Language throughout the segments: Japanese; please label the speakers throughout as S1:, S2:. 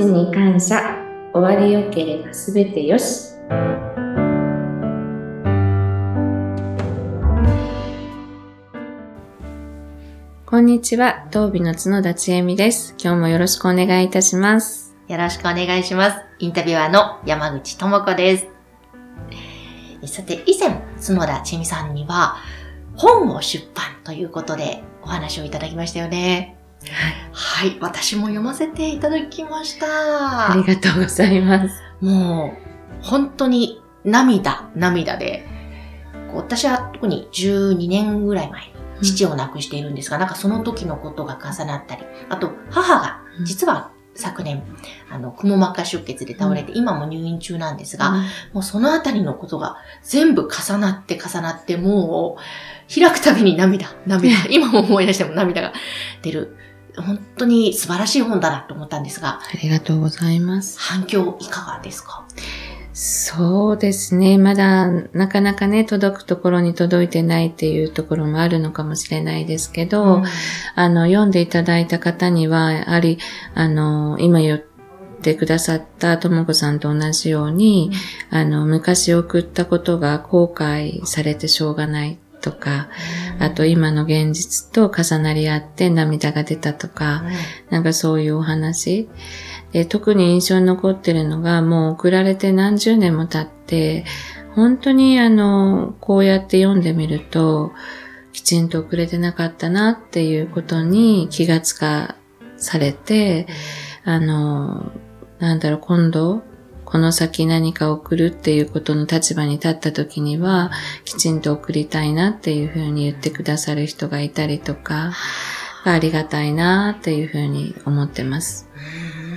S1: ちに感謝。終わりよければすべてよし。こんにちは、東美の角田千恵美です。今日もよろしくお願いいたします。
S2: よろしくお願いします。インタビュアーの山口智子です。えさて、以前、角田千美さんには、本を出版ということでお話をいただきましたよね。はい。私も読ませていただきました。
S1: ありがとうございます。
S2: もう、本当に涙、涙で、私は特に12年ぐらい前に父を亡くしているんですが、なんかその時のことが重なったり、あと母が実は昨年、あの、くも膜下出血で倒れて、今も入院中なんですが、もうそのあたりのことが全部重なって重なって、もう開くたびに涙、涙、今も思い出しても涙が出る。本当に素晴らしい本だなと思ったんですが、
S1: ありがとうございます。
S2: 反響いかがですか？
S1: そうですね。まだなかなかね、届くところに届いてないっていうところもあるのかもしれないですけど、
S2: うん。
S1: あの、読んでいただいた方には、やはり、あの、今言ってくださったともこさんと同じように、あの、昔送ったことが後悔されてしょうがないとか、あと今の現実と重なり合って涙が出たとか、なんかそういうお話。で特に印象に残ってるのが、もう送られて何十年も経って、本当にあの、こうやって読んでみると、きちんと送れてなかったなっていうことに気がつかされて、あの、なんだろう、今度、この先何か送るっていうことの立場に立った時には、きちんと送りたいなっていうふうに言ってくださる人がいたりとか、ありがたいなっていうふうに思ってます。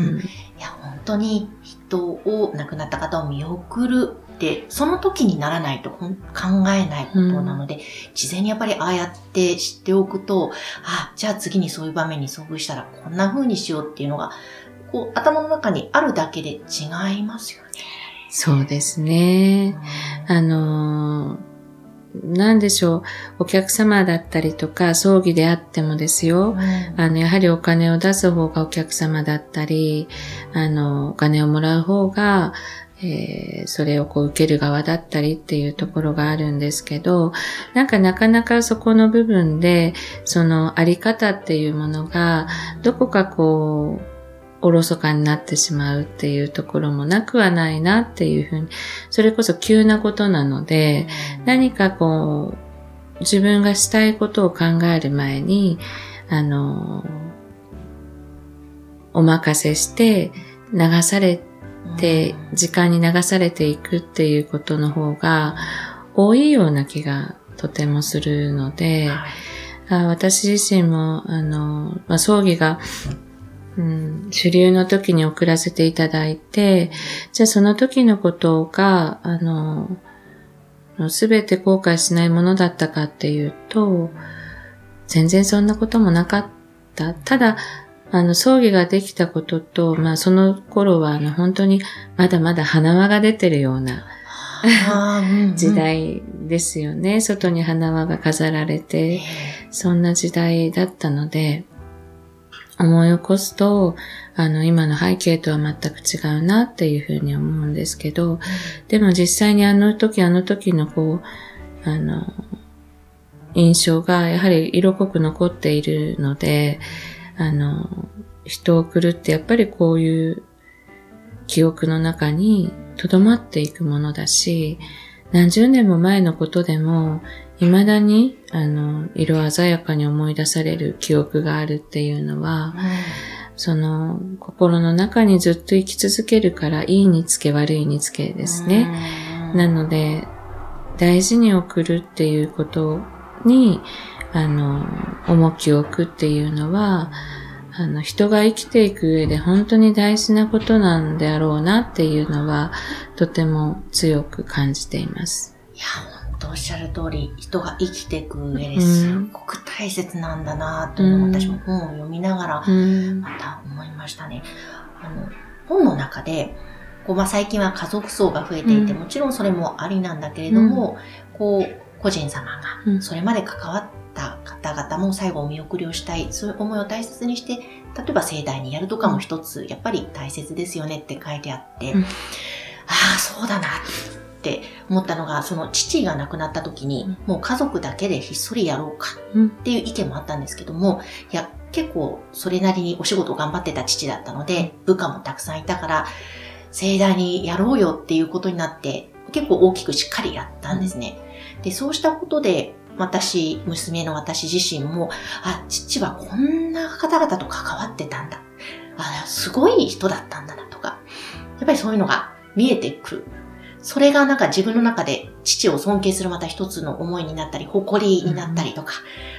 S2: うん。いや、本当に人を、亡くなった方を見送るって、その時にならないと考えないことなので、事前にやっぱりああやって知っておくと、あ、じゃあ次にそういう場面に遭遇したらこんな風にしようっていうのが、こう頭の中にあるだけで違いますよね。
S1: そうですね。あのーなんでしょう、お客様だったりとか、葬儀であってもですよ、あの、やはりお金を出す方がお客様だったり、あの、お金をもらう方が、えーそれをこう受ける側だったりっていうところがあるんですけど、なんかなかなかそこの部分で、そのあり方っていうものが、どこかこう、おろそかになってしまうっていうところもなくはないなっていうふうに、それこそ急なことなので、何かこう、自分がしたいことを考える前に、あの、お任せして流されて、時間に流されていくっていうことの方が多いような気がとてもするので、あ私自身も、あの、まあ、葬儀が、うん、主流の時に送らせていただいて、じゃあその時のことが、あの、すべて後悔しないものだったかっていうと、全然そんなこともなかった。ただ、あの、葬儀ができたことと、まあその頃は、あの、本当にまだまだ花輪が出てるような時代ですよね。外に花輪が飾られて、そんな時代だったので、思い起こすと、あの、今の背景とは全く違うなっていうふうに思うんですけど、でも実際にあの時あの時のこう、あの、印象がやはり色濃く残っているので、あの、人を送るってやっぱりこういう記憶の中に留まっていくものだし、何十年も前のことでも、未だに、あの、色鮮やかに思い出される記憶があるっていうのは、その、心の中にずっと生き続けるから、いいにつけ悪いにつけですね。なので、大事に送るっていうことに、あの、重きを置くっていうのは、あの、人が生きていく上で本当に大事なことなんであろうなっていうのは、とても強く感じています。
S2: いや、本当おっしゃる通り、人が生きていく上ですっごく大切なんだなというのを
S1: うん。
S2: 私も本を読みながら
S1: うん。
S2: また思いましたね。あの、本の中で、こう、まあ、最近は家族層が増えていて、
S1: うん。
S2: もちろんそれもありなんだけれども、こう、個人様
S1: うん。
S2: が、それまで関わった方方々も最後お見送りをしたい、そういう思いを大切にして、例えば盛大にやるとかも一つ、やっぱり大切ですよねって書いてあって、うん、ああ、そうだなって思ったのが、その父が亡くなった時に、もう家族だけでひっそりやろうかっていう意見もあったんですけども、いや、結構それなりにお仕事を頑張ってた父だったので、部下もたくさんいたから、盛大にやろうよっていうことになって、結構大きくしっかりやったんですね。で、そうしたことで、私、娘の私自身も、あ、父はこんな方々と関わってたんだ。あ、すごい人だったんだなとか、やっぱりそういうのが見えてくる。それがなんか自分の中で父を尊敬するまた一つの思いになったり、誇りになったりとか、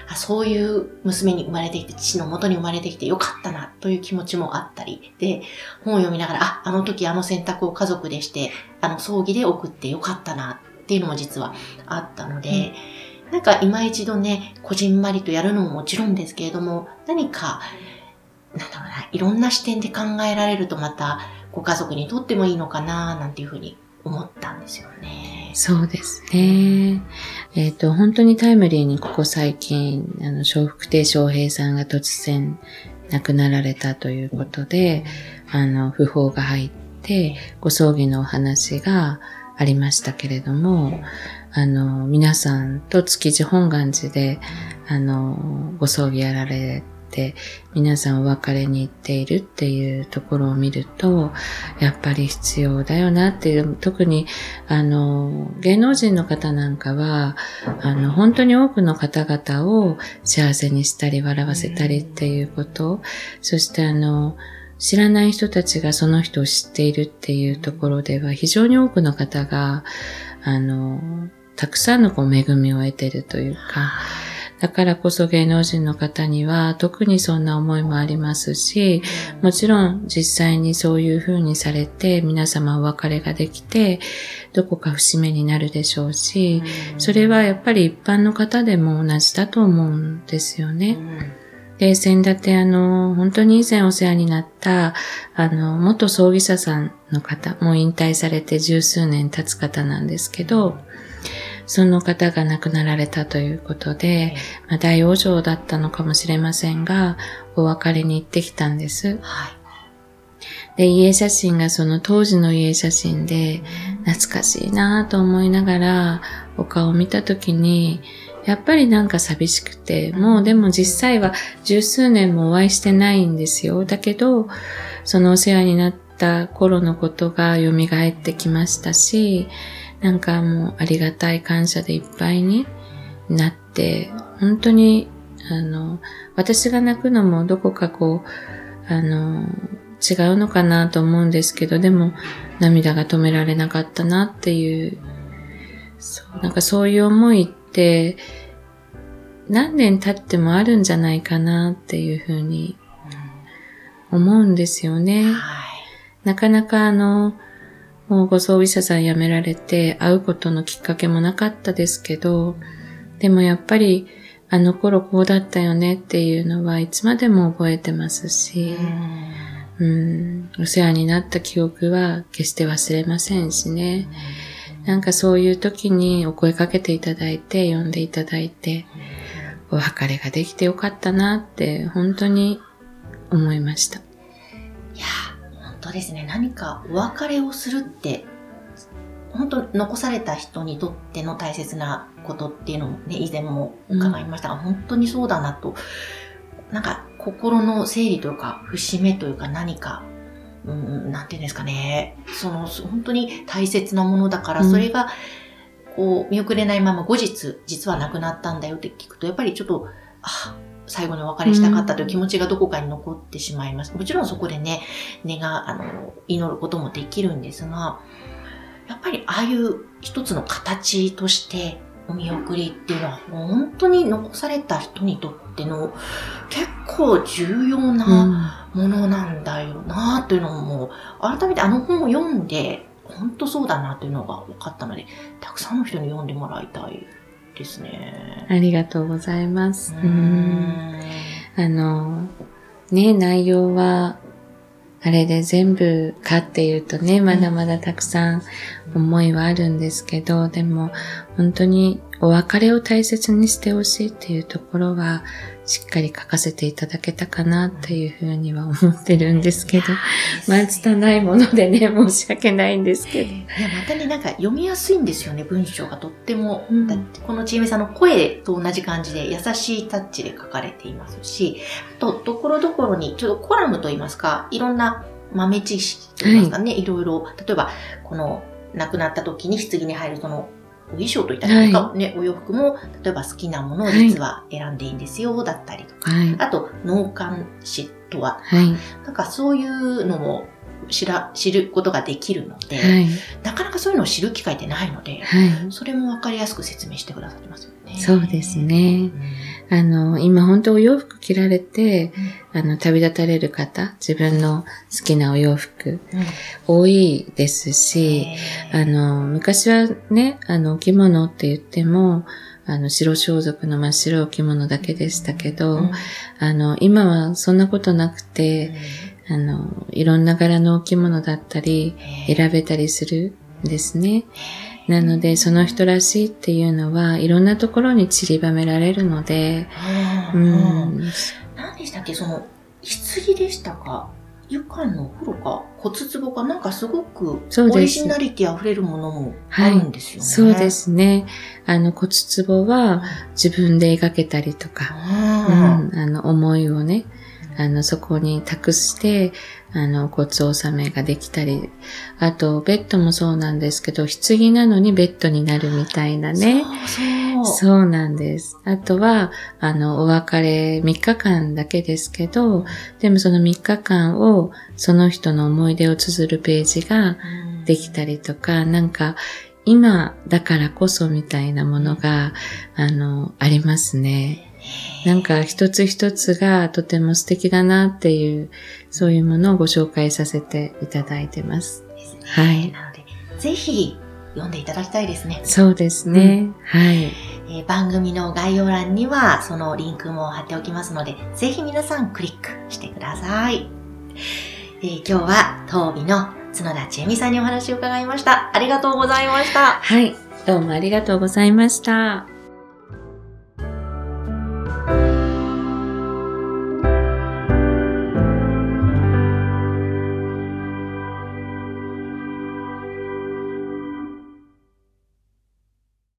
S2: うん、あそういう娘に生まれてきて、父の元に生まれてきてよかったなという気持ちもあったり、で、本を読みながら、あ、あの時あの選択を家族でして、あの葬儀で送ってよかったなっていうのも実はあったので、うん、なんか今一度ね、こじんまりとやるのももちろんですけれども、何か、なんだろうな、いろんな視点で考えられるとまた、ご家族にとってもいいのかな、なんていうふうに思ったんですよね。
S1: そうですね。えっ、ー、と、本当にタイムリーにここ最近、あの、笑福亭笑平さんが突然亡くなられたということで、あの、訃報が入って、ご葬儀のお話がありましたけれども、あの、皆さんと築地本願寺で、あの、ご葬儀やられて皆さんお別れに行っているっていうところを見ると、やっぱり必要だよなっていう、特にあの、芸能人の方なんかは、あの、本当に多くの方々を幸せにしたり笑わせたりっていうこと、そしてあの、知らない人たちがその人を知っているっていうところでは非常に多くの方が、あの、たくさんのこう恵みを得てるというか、だからこそ芸能人の方には特にそんな思いもありますし、もちろん実際にそういう風にされて皆様お別れができて、どこか節目になるでしょうし、それはやっぱり一般の方でも同じだと思うんですよね。で、先立てあの、本当に以前お世話になった、あの、元葬儀社さんの方、もう引退されて十数年経つ方なんですけど、その方が亡くなられたということで、まあ、大往生だったのかもしれませんが、お別れに行ってきたんです。はい。で、家写真がその当時の家写真で、懐かしいなぁと思いながら、お顔を見たときに、やっぱりなんか寂しくて、もうでも実際は十数年もお会いしてないんですよ。だけど、そのお世話になった頃のことが蘇ってきましたし、なんかもうありがたい感謝でいっぱいになって、本当に、あの、私が泣くのもどこかこう、あの、違うのかなと思うんですけど、でも涙が止められなかったなっていう、そうなんかそういう思いって、何年経ってもあるんじゃないかなっていうふうに思うんですよね。なかなかあの、もうご葬儀社さん辞められて会うことのきっかけもなかったですけど、でもやっぱりあの頃こうだったよねっていうのはいつまでも覚えてますし、うん、お世話になった記憶は決して忘れませんしね。なんかそういう時にお声かけていただいて、呼んでいただいて、お別れができてよかったなって本当に思いました。い
S2: や当ですね、何かお別れをするって、本当残された人にとっての大切なことっていうのもね、以前も伺いました。が、うん、本当にそうだなと、なんか心の整理というか、節目というか何か、うん、なんていうんですかね、その本当に大切なものだから、それが、こう、見送れないまま後日、実は亡くなったんだよって聞くと、やっぱりちょっと、あ、最後にお別れしたかったという気持ちがどこかに残ってしまいます。もちろんそこでね、願、あの、祈ることもできるんですが、やっぱりああいう一つの形としてお見送りっていうのは本当に残された人にとっての結構重要なものなんだよなというのも、改めてあの本を読んで本当そうだなというのが分かったので、たくさんの人に読んでもらいたいですね。
S1: ありがとうございます。うんあの、ね、内容は、あれで全部かっていうとね、まだまだたくさん思いはあるんですけど、でも本当におお別れを大切にしてほしいっていうところは、しっかり書かせていただけたかなっていうふうには思ってるんですけど、まあ、拙いものでね、申し訳ないんですけど。い
S2: や、またね、なんか読みやすいんですよね、文章がとっても。
S1: うん、
S2: だってこのちえみさんの声と同じ感じで優しいタッチで書かれていますし、あと、ところどころに、ちょっとコラムといいますか、いろんな豆知識といいますかね、はい、いろいろ、例えば、この、亡くなった時に棺に入るそのお衣装といったらいいか、はい、ね、お洋服も、例えば好きなものを実は選んでいいんですよ、だったりとか、はい、あと、脳幹視とは、はい、なんかそういうのも知ら、知ることができるので、はい、なかなかそういうのを知る機会ってないので、はい、それもわかりやすく説明してくださってますよね。
S1: そうですね。うん、あの、今本当お洋服着られて、うん、あの、旅立たれる方、自分の好きなお洋服、うん、多いですし、あの、昔はね、あの、お着物って言っても、あの、白装束の真っ白着物だけでしたけど、あの、今はそんなことなくて、あの、いろんな柄のお着物だったり、選べたりするんですね。なので、その人らしいっていうのは、いろんなところに散りばめられるので、
S2: うん。何でしたっけ？その、棺でしたか？湯館のお風呂か骨壺かなんかすごくオリジナリティ溢れるものもあるんですよね。
S1: そうですね。あの骨壺は自分で描けたりとか、うん、あの思いをね、あの、そこに託して、あの、骨納めができたり、あと、ベッドもそうなんですけど、棺なのにベッドになるみたいなね。
S2: そう
S1: そうなんです。あとは、あの、お別れ3日間だけですけど、でもその3日間を、その人の思い出を綴るページができたりとか、うん、なんか、今だからこそみたいなものが、あの、ありますね。なんか一つ一つがとても素敵だなっていう、そういうものをご紹介させていただいてます。
S2: すね、はい。なので、ぜひ読んでいただきたいですね。
S1: そうですね。うん、はい、
S2: えー、番組の概要欄にはそのリンクも貼っておきますので、ぜひ皆さんクリックしてください。えー、今日は当美の角田千恵美さんにお話を伺いました。ありがとうございました。
S1: はい。どうもありがとうございました。